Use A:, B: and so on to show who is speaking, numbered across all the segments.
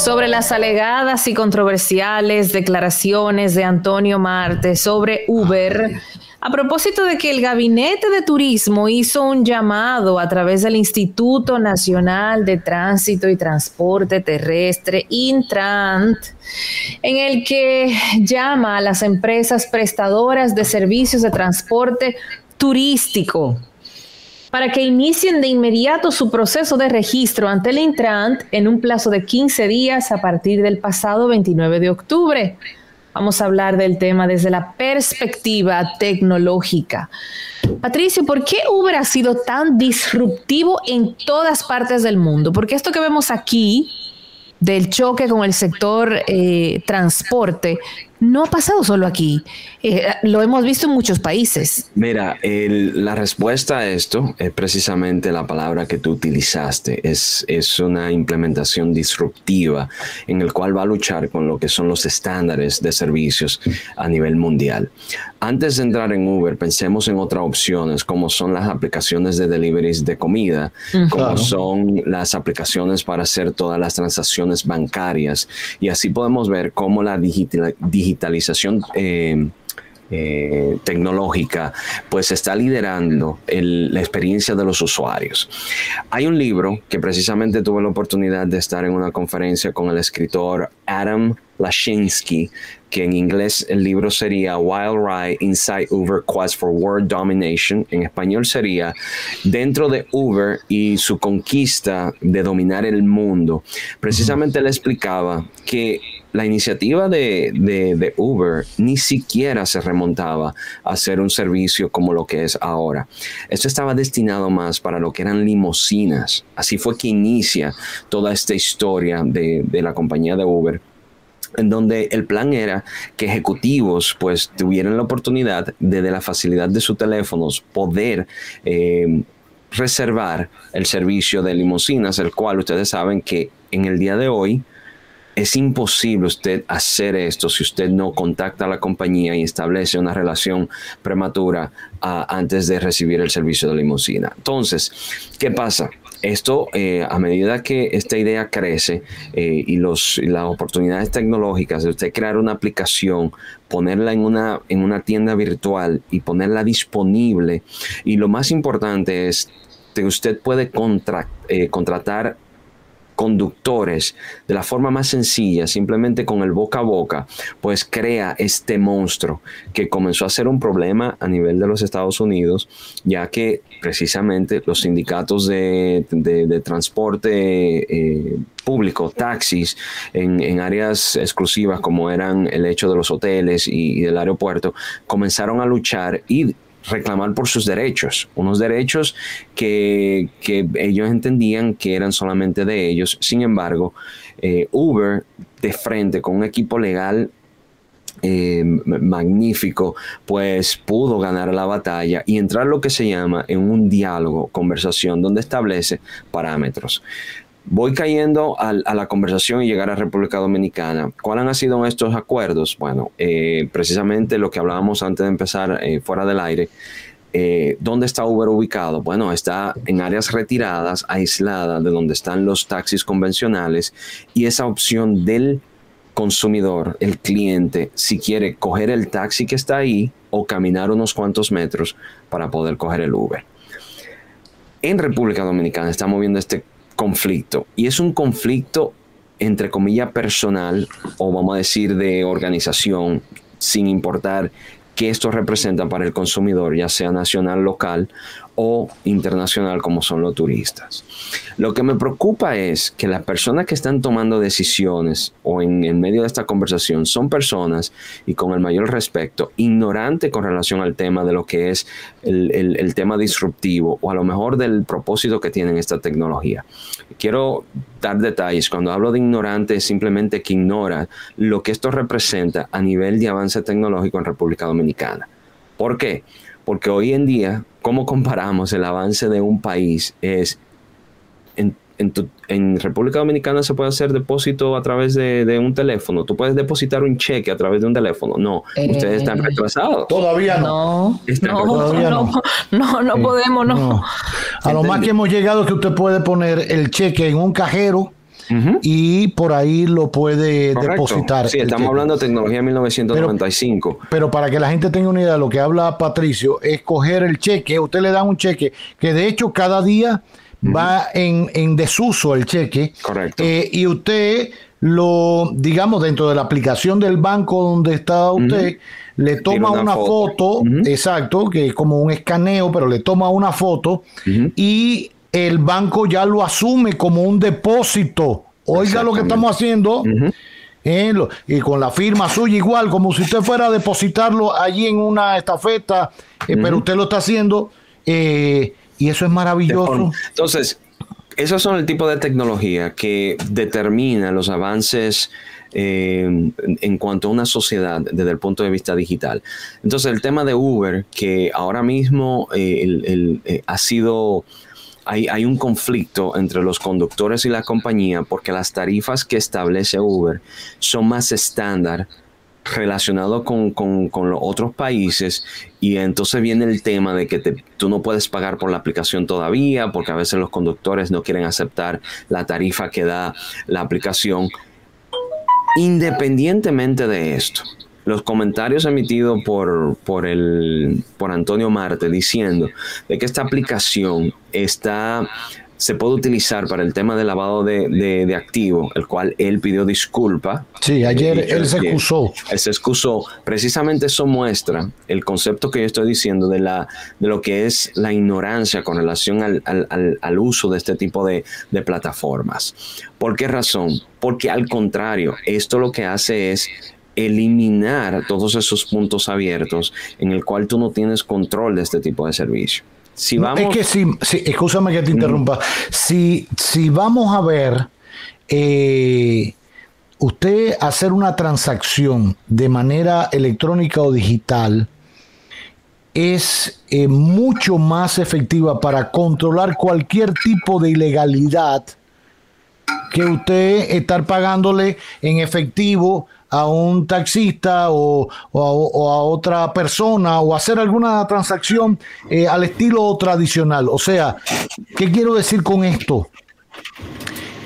A: sobre las alegadas y controversiales declaraciones de Antonio Marte sobre Uber. A propósito de que el Gabinete de Turismo hizo un llamado a través del Instituto Nacional de Tránsito y Transporte Terrestre, Intrant, en el que llama a las empresas prestadoras de servicios de transporte turístico para que inicien de inmediato su proceso de registro ante el Intrant en un plazo de 15 días a partir del pasado 29 de octubre. Vamos a hablar del tema desde la perspectiva tecnológica. Patricio, ¿por qué Uber ha sido tan disruptivo en todas partes del mundo? Porque esto que vemos aquí del choque con el sector eh, transporte no ha pasado solo aquí, eh, lo hemos visto en muchos países.
B: Mira, la respuesta a esto es precisamente la palabra que tú utilizaste, es, es una implementación disruptiva en el cual va a luchar con lo que son los estándares de servicios a nivel mundial. Antes de entrar en Uber, pensemos en otras opciones, como son las aplicaciones de deliveries de comida, como son las aplicaciones para hacer todas las transacciones bancarias, y así podemos ver cómo la digital, digitalización eh, eh, tecnológica, pues está liderando la experiencia de los usuarios. Hay un libro que precisamente tuve la oportunidad de estar en una conferencia con el escritor Adam Lashinsky, que en inglés el libro sería Wild Ride Inside Uber Quest for World Domination. En español sería Dentro de Uber y su conquista de dominar el mundo. Precisamente le explicaba que la iniciativa de, Uber ni siquiera se remontaba a ser un servicio como lo que es ahora. Esto estaba destinado más para lo que eran limosinas. Así fue que inicia toda esta historia de, la compañía de Uber en donde el plan era que ejecutivos pues tuvieran la oportunidad de, de la facilidad de sus teléfonos poder eh, reservar el servicio de limosinas, el cual ustedes saben que en el día de hoy es imposible usted hacer esto si usted no contacta a la compañía y establece una relación prematura ah, antes de recibir el servicio de limusina. Entonces, ¿qué pasa? Esto, eh, a medida que esta idea crece eh, y los, las oportunidades tecnológicas de usted crear una aplicación, ponerla en una, en una tienda virtual y ponerla disponible, y lo más importante es que usted puede eh, contratar conductores de la forma más sencilla, simplemente con el boca a boca, pues crea este monstruo que comenzó a ser un problema a nivel de los Estados Unidos, ya que precisamente los sindicatos de, transporte eh, público, taxis, en, áreas exclusivas como eran el hecho de los hoteles y, y del aeropuerto, comenzaron a luchar y reclamar por sus derechos, unos derechos que, ellos entendían que eran solamente de ellos. Sin embargo, eh, Uber de frente con un equipo legal eh, magnífico, pues pudo ganar la batalla y entrar lo que se llama en un diálogo, conversación, donde establece parámetros. Voy cayendo a, la conversación y llegar a República Dominicana. ¿Cuáles han sido estos acuerdos? Bueno, eh, precisamente lo que hablábamos antes de empezar eh, fuera del aire. Eh, ¿Dónde está Uber ubicado? Bueno, está en áreas retiradas, aisladas de donde están los taxis convencionales y esa opción del consumidor, el cliente, si quiere coger el taxi que está ahí o caminar unos cuantos metros para poder coger el Uber. En República Dominicana estamos viendo este conflicto. Y es un conflicto, entre comillas, personal o vamos a decir de organización, sin importar qué esto representa para el consumidor, ya sea nacional, local o internacional como son los turistas. Lo que me preocupa es que las personas que están tomando decisiones o en, medio de esta conversación son personas, y con el mayor respeto, ignorantes con relación al tema de lo que es el, tema disruptivo o a lo mejor del propósito que tienen esta tecnología. Quiero dar detalles. Cuando hablo de ignorante es simplemente que ignora lo que esto representa a nivel de avance tecnológico en República Dominicana. ¿Por qué? Porque hoy en día cómo comparamos el avance de un país es en, República Dominicana se puede hacer depósito a través de, un teléfono. Tú puedes depositar un cheque a través de un teléfono. No, ustedes están eh, retrasados.
C: Todavía no.
A: No, no, no, no, podemos, no.
C: A lo más que hemos llegado es que usted puede poner el cheque en un cajero y por ahí lo puede depositar.
B: Sí, estamos hablando de tecnología 1995.
C: Pero, para que la gente tenga una idea de lo que habla Patricio, es coger el cheque, usted le da un cheque, que de hecho cada día va en, desuso el cheque.
B: Correcto.
C: Eh, y usted lo, digamos, dentro de la aplicación del banco donde está usted, le toma una, foto, exacto, que es como un escaneo, pero le toma una foto y el banco ya lo asume como un depósito. Oiga lo que estamos haciendo. Eh, y con la firma suya igual, como si usted fuera a depositarlo allí en una estafeta, eh, pero usted lo está haciendo eh, y eso es maravilloso.
B: Entonces, esos son el tipo de tecnología que determina los avances eh, en cuanto a una sociedad desde el punto de vista digital. Entonces, el tema de Uber, que ahora mismo eh, eh, ha sido... Hay, un conflicto entre los conductores y la compañía porque las tarifas que establece Uber son más estándar relacionado con, los otros países y entonces viene el tema de que tú no puedes pagar por la aplicación todavía porque a veces los conductores no quieren aceptar la tarifa que da la aplicación. Independientemente de esto, los comentarios emitidos por, por, el, por Antonio Marte diciendo de que esta aplicación está se puede utilizar para el tema de lavado de, de, activo, el cual él pidió disculpa.
C: Sí, ayer él se excusó.
B: Él se excusó. Precisamente eso muestra el concepto que yo estoy diciendo de, la, de lo que es la ignorancia con relación al, al, al uso de este tipo de, de plataformas. ¿Por qué razón? Porque al contrario, esto lo que hace es eliminar todos esos puntos abiertos en el cual tú no tienes control de este tipo de servicio.
C: Si vamos... Es que si, escúchame que te interrumpa, si, si vamos a ver, eh, usted hacer una transacción de manera electrónica o digital es eh, mucho más efectiva para controlar cualquier tipo de ilegalidad que usted estar pagándole en efectivo a un taxista o, a, otra persona o hacer alguna transacción eh, al estilo tradicional. O sea, ¿qué quiero decir con esto?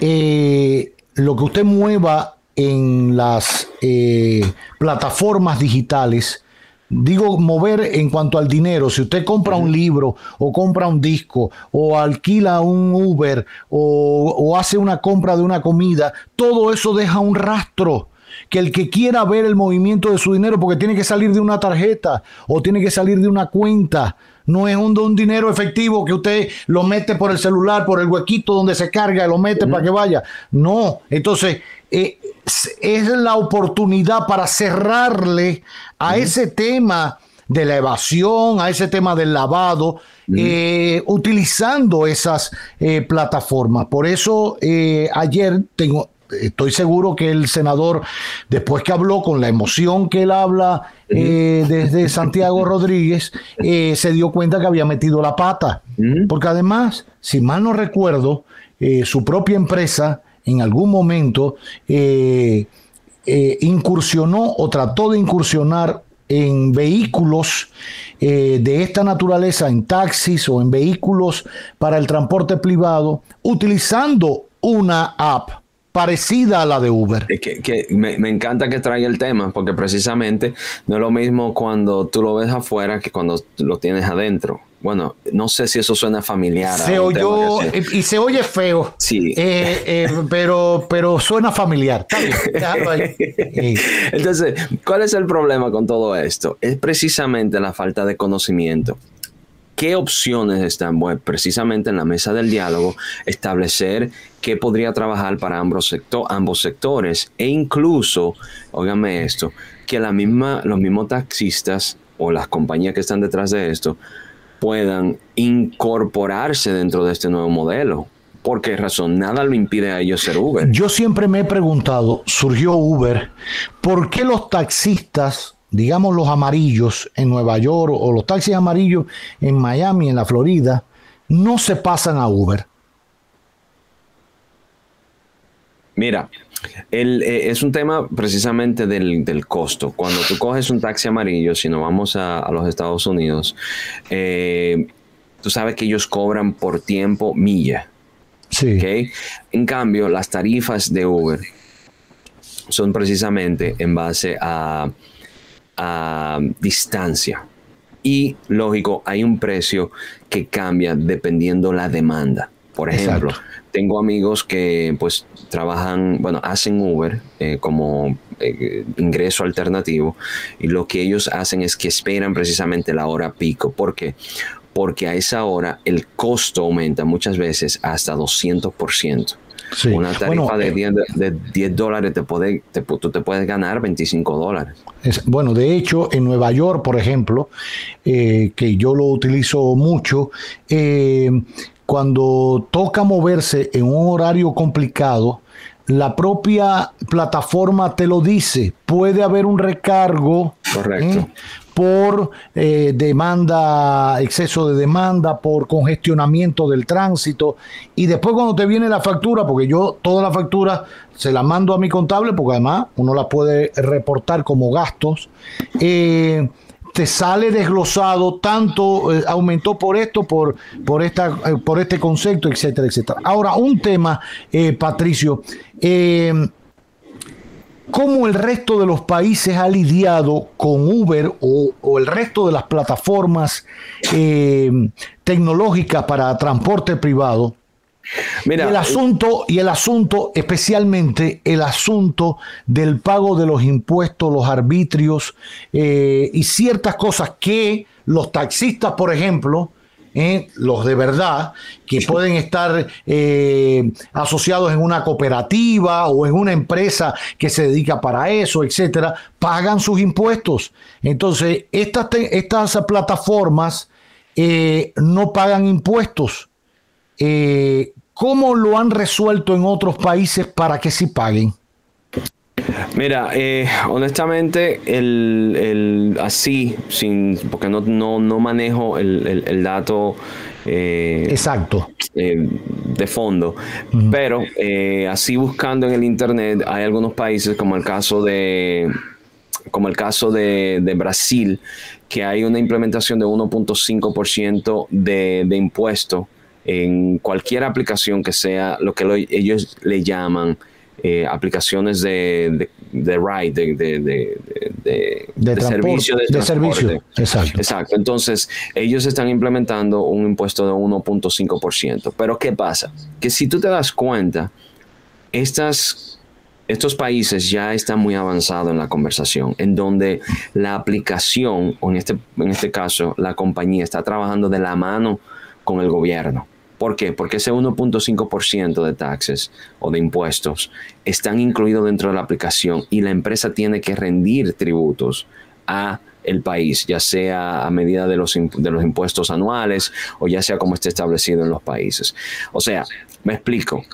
C: Eh, lo que usted mueva en las eh, plataformas digitales, digo mover en cuanto al dinero, si usted compra un libro o compra un disco o alquila un Uber o, o, hace una compra de una comida, todo eso deja un rastro que el que quiera ver el movimiento de su dinero, porque tiene que salir de una tarjeta o tiene que salir de una cuenta, no es un, un dinero efectivo que usted lo mete por el celular, por el huequito donde se carga, y lo mete para que vaya. No, entonces eh, es la oportunidad para cerrarle a ese tema de la evasión, a ese tema del lavado, eh, utilizando esas eh, plataformas. Por eso ayer tengo, estoy seguro que el senador, después que habló con la emoción que él habla eh, desde Santiago Rodríguez, eh, se dio cuenta que había metido la pata. Porque además, si mal no recuerdo, eh, su propia empresa en algún momento incursionó o trató de incursionar en vehículos de esta naturaleza, en taxis o en vehículos para el transporte privado, utilizando una app parecida a la de Uber.
B: que, me, encanta que traiga el tema, porque precisamente no es lo mismo cuando tú lo ves afuera que cuando lo tienes adentro. Bueno, no sé si eso suena familiar.
C: Se oyó y se oye feo.
B: Sí.
C: Eh, eh, pero, pero suena familiar.
B: Entonces, ¿cuál es el problema con todo esto? Es precisamente la falta de conocimiento. ¿Qué opciones están? Precisamente en la mesa del diálogo, establecer qué podría trabajar para ambos, ambos sectores e incluso, óigame esto, que la misma, los mismos taxistas o las compañías que están detrás de esto puedan incorporarse dentro de este nuevo modelo. ¿Por qué razón? Nada lo impide a ellos ser Uber.
C: Yo siempre me he preguntado, surgió Uber, ¿por qué los taxistas digamos los amarillos en Nueva York o los taxis amarillos en Miami, en la Florida, no se pasan a Uber?
B: Mira, eh, es un tema precisamente del, costo. Cuando tú coges un taxi amarillo, si no vamos a, los Estados Unidos, eh, tú sabes que ellos cobran por tiempo milla. En cambio, las tarifas de Uber son precisamente en base a, distancia. Y lógico, hay un precio que cambia dependiendo la demanda. Por ejemplo, tengo amigos que pues trabajan, bueno, hacen Uber eh, como eh, ingreso alternativo y lo que ellos hacen es que esperan precisamente la hora pico. ¿Por qué? Porque a esa hora el costo aumenta muchas veces hasta 200%. Una tarifa de, 10, eh, dólares te puede, tú te puedes ganar 25 dólares.
C: bueno, de hecho, en Nueva York, por ejemplo, eh, que yo lo utilizo mucho, cuando toca moverse en un horario complicado, la propia plataforma te lo dice, puede haber un recargo ¿eh? Por eh, demanda, exceso de demanda, por congestionamiento del tránsito. Y después cuando te viene la factura, porque yo toda la factura se la mando a mi contable, porque además uno la puede reportar como gastos. Eh, te sale desglosado, tanto eh, aumentó por esto, por, por, esta, eh, por este concepto, etcétera, etcétera. Ahora, un tema, eh, Patricio, ¿cómo el resto de los países ha lidiado con Uber o, el resto de las plataformas tecnológicas para transporte privado? Mira, el asunto y el asunto, especialmente el asunto del pago de los impuestos, los arbitrios eh, y ciertas cosas que los taxistas, por ejemplo, eh, los de verdad, que pueden estar eh, asociados en una cooperativa o en una empresa que se dedica para eso, etcétera, pagan sus impuestos. Entonces, estas, estas plataformas no pagan impuestos. Eh, ¿Cómo lo han resuelto en otros países para que sí paguen?
B: Mira, eh, honestamente, el, así, sin, porque no, no, manejo el, dato
C: eh, exacto.
B: de fondo, pero así buscando en el internet hay algunos países como el caso de como el caso de, Brasil, que hay una implementación de 1.5% de, de impuesto en cualquier aplicación que sea lo que ellos le llaman eh, aplicaciones de, de, ride, de, de, de servicio de,
C: servicio.
B: Exacto. Exacto. Entonces, ellos están implementando un impuesto de 1.5%. Pero ¿qué pasa? Que si tú te das cuenta, estas, estos países ya están muy avanzados en la conversación, en donde la aplicación, o en este, en este caso, la compañía está trabajando de la mano con el gobierno. ¿Por qué? Porque ese 1.5% de taxes o de impuestos están incluidos dentro de la aplicación y la empresa tiene que rendir tributos a el país, ya sea a medida de los, de los impuestos anuales o ya sea como esté establecido en los países. O sea, me explico,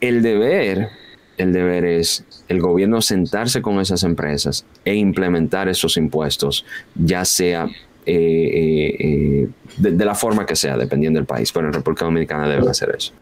B: el deber, el deber es el gobierno sentarse con esas empresas e implementar esos impuestos, ya sea eh, eh, eh, de, la forma que sea, dependiendo del país. Pero en República Dominicana deben hacer eso.